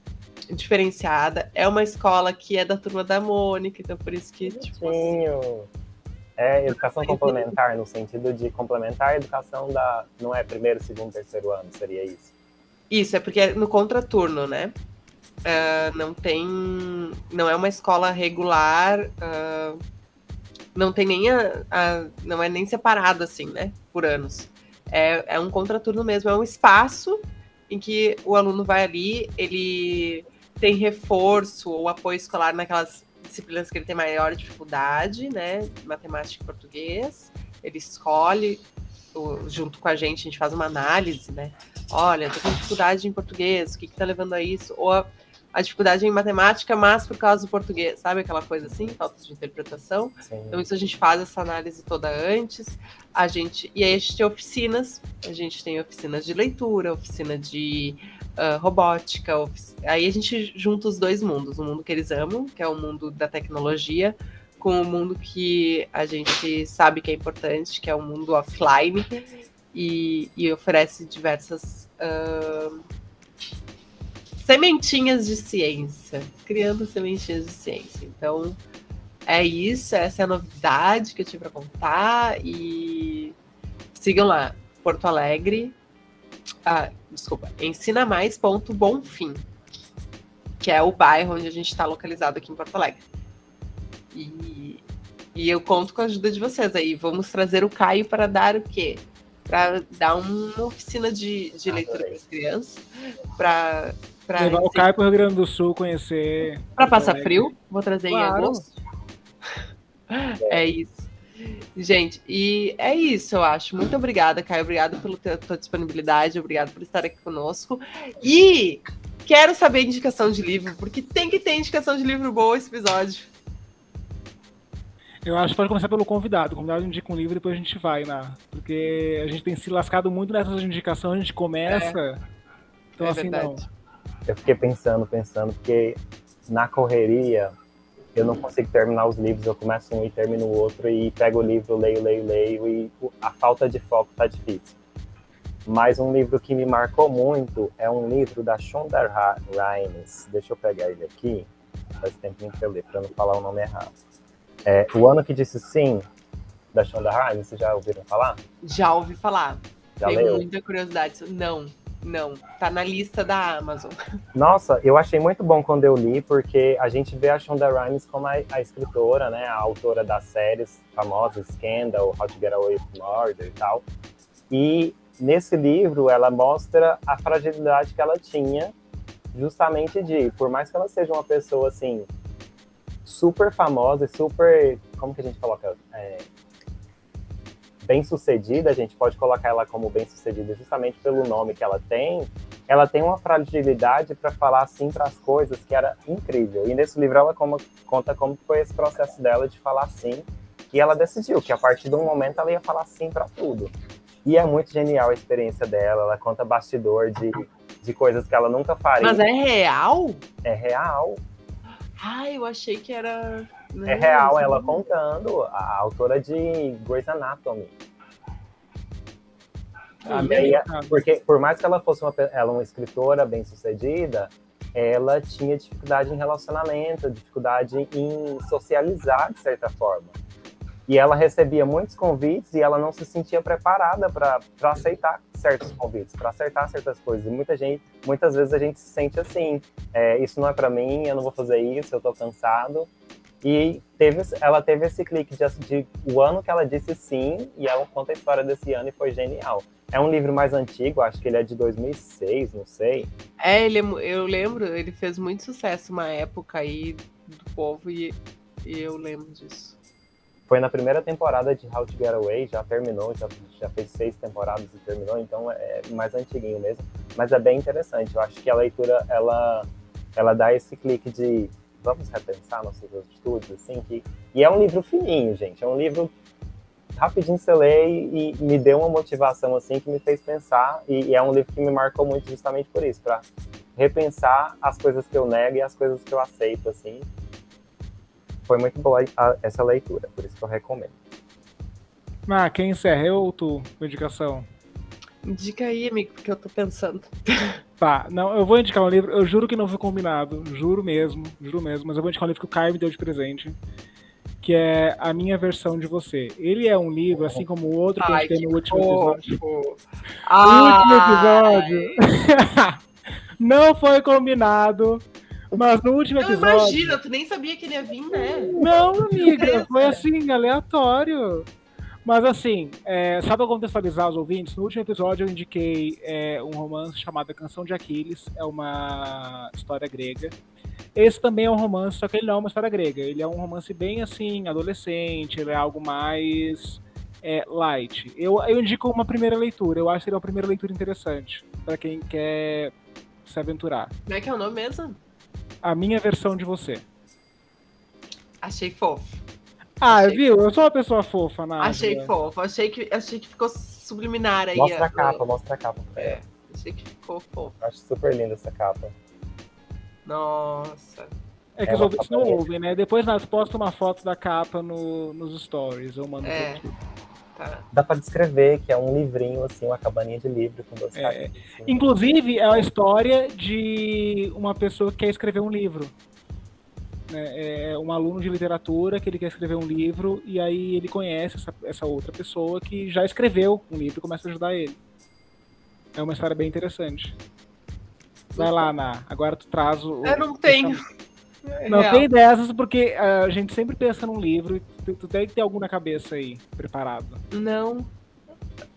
diferenciada. É uma escola que é da turma da Mônica, então por isso que tipo, assim, é educação complementar, no sentido de complementar a educação da. Não é primeiro, segundo, terceiro ano, seria isso? Isso, é porque é no contraturno, né? Uh, não tem. Não é uma escola regular, uh, não tem nem a, a, Não é nem separado assim, né? Por anos. É, é um contraturno mesmo, é um espaço em que o aluno vai ali, ele tem reforço ou apoio escolar naquelas disciplinas que ele tem maior dificuldade, né? Matemática e português. Ele escolhe junto com a gente, a gente faz uma análise, né? Olha, tô com dificuldade em português, o que que tá levando a isso? Ou a, a dificuldade em matemática, mas por causa do português, sabe aquela coisa assim, falta de interpretação. Sim. Então isso a gente faz essa análise toda antes. A gente e aí a gente tem oficinas. A gente tem oficinas de leitura, oficina de uh, robótica. Ofic... Aí a gente junta os dois mundos, o mundo que eles amam, que é o mundo da tecnologia, com o mundo que a gente sabe que é importante, que é o mundo offline, e, e oferece diversas uh, sementinhas de ciência, criando sementinhas de ciência. Então, é isso, essa é a novidade que eu tinha para contar. E sigam lá, Porto Alegre. Ah, desculpa, ensinamais.bonfim, que é o bairro onde a gente está localizado aqui em Porto Alegre. E, e eu conto com a ajuda de vocês aí. Vamos trazer o Caio para dar o quê? Para dar uma oficina de, de leitura para as crianças, para Pra Levar o Caio pro Rio Grande do Sul conhecer. Pra passar frio, vou trazer Claro. em agosto. É isso. Gente, e é isso, eu acho. Muito obrigada, Caio. Obrigado pela tua, disponibilidade, obrigado por estar aqui conosco. E quero saber indicação de livro, porque tem que ter indicação de livro boa esse episódio. Eu acho que pode começar pelo convidado. O convidado indica um livro e depois a gente vai na. Porque a gente tem se lascado muito nessas indicações, a gente começa. Então É assim verdade. não. Eu fiquei pensando, pensando, porque na correria eu não consigo terminar os livros, eu começo um e termino o outro, e pego o livro, leio, leio, leio, e a falta de foco tá difícil. Mas um livro que me marcou muito é um livro da Shonda Rhimes. Deixa eu pegar ele aqui, faz tempo que eu li, para não falar o nome errado. É, o Ano que Disse Sim, da Shonda Rhimes, vocês já ouviram falar? Já ouvi falar. Já Tenho leu? muita curiosidade. Não, não. Tá na lista da Amazon. Nossa, eu achei muito bom quando eu li, porque a gente vê a Shonda Rhimes como a, a escritora, né, a autora das séries famosas, Scandal, How to Get Away with Murder e tal. E nesse livro ela mostra a fragilidade que ela tinha, justamente de, por mais que ela seja uma pessoa assim super famosa, e super, como que a gente coloca, É, bem sucedida, a gente pode colocar ela como bem sucedida justamente pelo nome que ela tem ela tem uma fragilidade para falar assim para as coisas que era incrível. E nesse livro ela como- conta como foi esse processo dela de falar sim. E ela decidiu que a partir de um momento ela ia falar sim para tudo. E é muito genial a experiência dela. Ela conta bastidor de, de coisas que ela nunca faria. Mas é real? é real. Ai, eu achei que era. É real ela contando. A autora de Grey's Anatomy. Ah, aí, ah, Porque por mais que ela fosse uma, ela uma escritora bem sucedida, ela tinha dificuldade em relacionamento, dificuldade em socializar de certa forma. E ela recebia muitos convites e ela não se sentia preparada para aceitar certos convites, para acertar certas coisas. E muita gente, muitas vezes a gente se sente assim: é, isso não é para mim, eu não vou fazer isso, eu tô cansado. E teve, ela teve esse clique de, de o ano que ela disse sim, e ela conta a história desse ano e foi genial. É um livro mais antigo, acho que ele é de 2006, não sei. É, ele, é eu lembro, ele fez muito sucesso uma época aí do povo e, e eu lembro disso. Foi na primeira temporada de How to Get Away, já terminou, já, já fez seis temporadas e terminou, então é mais antiguinho mesmo. Mas é bem interessante, eu acho que a leitura, ela, ela dá esse clique de vamos repensar nossas atitudes, assim, que... E é um livro fininho, gente, é um livro rapidinho você lê e, e me deu uma motivação, assim, que me fez pensar, e, e é um livro que me marcou muito justamente por isso, para repensar as coisas que eu nego e as coisas que eu aceito, assim, foi muito boa a- essa leitura, por isso que eu recomendo. Ah, quem encerra? Eu ou tu? Com indicação? Indica aí, amigo, porque eu tô pensando. Tá, não, eu vou indicar um livro, eu juro que não foi combinado, juro mesmo, juro mesmo, mas eu vou indicar um livro que o Caio me deu de presente, que é A Minha Versão de Você. Ele é um livro, assim como o outro que a Ai, gente tem no último episódio. fofo. O Ai, último episódio não foi combinado, mas no último Não, episódio... imagina, tu nem sabia que ele ia vir, né? Não, amiga, foi assim, aleatório. Mas assim, é, só para contextualizar os ouvintes, no último episódio eu indiquei é, um romance chamado Canção de Aquiles, é uma história grega. Esse também é um romance, só que ele não é uma história grega. Ele é um romance bem assim, adolescente, ele é algo mais é light. Eu, eu indico uma primeira leitura. Eu acho que seria uma primeira leitura interessante para quem quer se aventurar. Como é que é o nome mesmo? A minha versão de você. Achei fofo. Ah, Achei viu? Eu sou uma pessoa fofa, Nádia. Achei fofo. Achei que, achei que ficou subliminar aí. Mostra a capa, mostra a capa. É, achei que ficou fofo. Acho super linda essa capa. Nossa. É que É os ouvintes não ouvem, né? Depois nós posta uma foto da capa no, nos stories. Eu mando É. Tá. Dá pra descrever que é um livrinho, assim, uma cabaninha de livro com duas É. caixas. assim. Inclusive, é a história de uma pessoa que quer escrever um livro. Né? É um aluno de literatura que ele quer escrever um livro e aí ele conhece essa, essa outra pessoa que já escreveu um livro e começa a ajudar ele. É uma história bem interessante. Vai lá, Ana. Agora tu traz o. Eu não tenho. Não Real. tem dessas porque ah, a gente sempre pensa num livro e tu, tu tem que ter algum na cabeça aí, preparado. Não.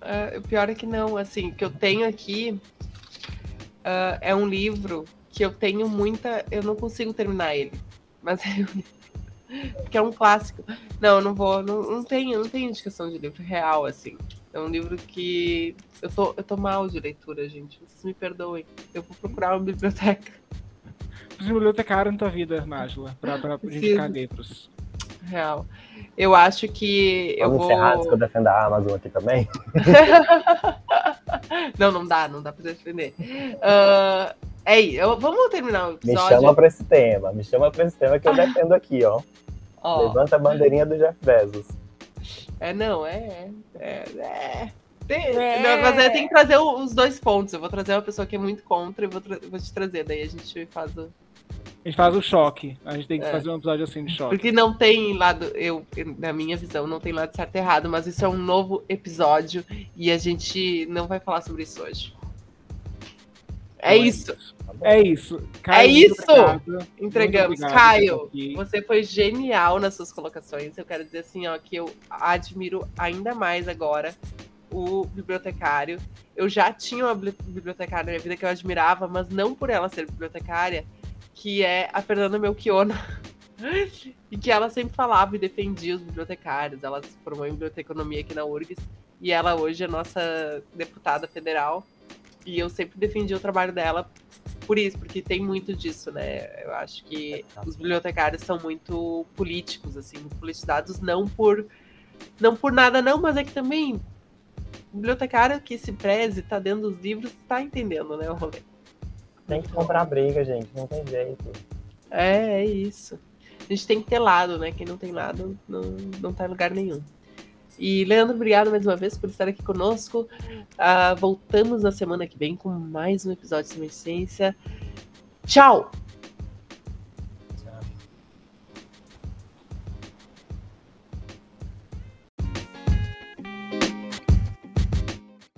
Ah, o pior é que não. Assim, o que eu tenho aqui ah, é um livro que eu tenho muita. Eu não consigo terminar ele. Mas é um livro. Porque é um clássico. Não, eu não vou. Não, não tenho, não tenho indicação de livro real, assim. É um livro que. Eu tô, eu tô mal de leitura, gente. Vocês me perdoem. Eu vou procurar uma biblioteca bibliotecário na tua vida, Nájila, pra, pra indicar livros. real. Eu acho que eu Vamos vou. encerrar antes que eu defenda a Amazon aqui também? não, não dá, não dá pra defender. Ah, é isso. Eu- Vamos terminar o Me episódio. chama pra esse tema, me chama pra esse tema que eu defendo aqui, ó. Ó, Levanta a bandeirinha do Jeff Bezos. é, não, é. É. é. Tem, É. mas tem que trazer os dois pontos. Eu vou trazer uma pessoa que é muito contra e vou, vou te trazer. Daí a gente faz o. A gente faz o choque. A gente tem que É. fazer um episódio assim de choque. Porque não tem lado, eu, na minha visão, não tem lado certo e errado, mas isso é um novo episódio e a gente não vai falar sobre isso hoje. É Então isso. Tá? É isso. É muito isso! obrigado. Entregamos. Obrigado Caio, você foi genial nas suas colocações. Eu quero dizer assim, ó, que eu admiro ainda mais agora o bibliotecário. Eu já tinha uma bibli- bibliotecária na minha vida que eu admirava, mas não por ela ser bibliotecária, que é a Fernanda Melchiona. e que ela sempre falava e defendia os bibliotecários. Ela se formou em biblioteconomia aqui na URGS e ela hoje é nossa deputada federal. E eu sempre defendi o trabalho dela por isso, porque tem muito disso, né? Eu acho que os bibliotecários são muito políticos, assim, politizados, não por não por nada não, mas é que também o bibliotecário que se preze, tá dentro dos livros, tá entendendo, né, o rolê. Tem que comprar briga, gente, não tem jeito. É, é isso. A gente tem que ter lado, né? Quem não tem lado não, não tá em lugar nenhum. E, Leandro, obrigado mais uma vez por estar aqui conosco. Ah, voltamos na semana que vem com mais um episódio de Ciência. Tchau!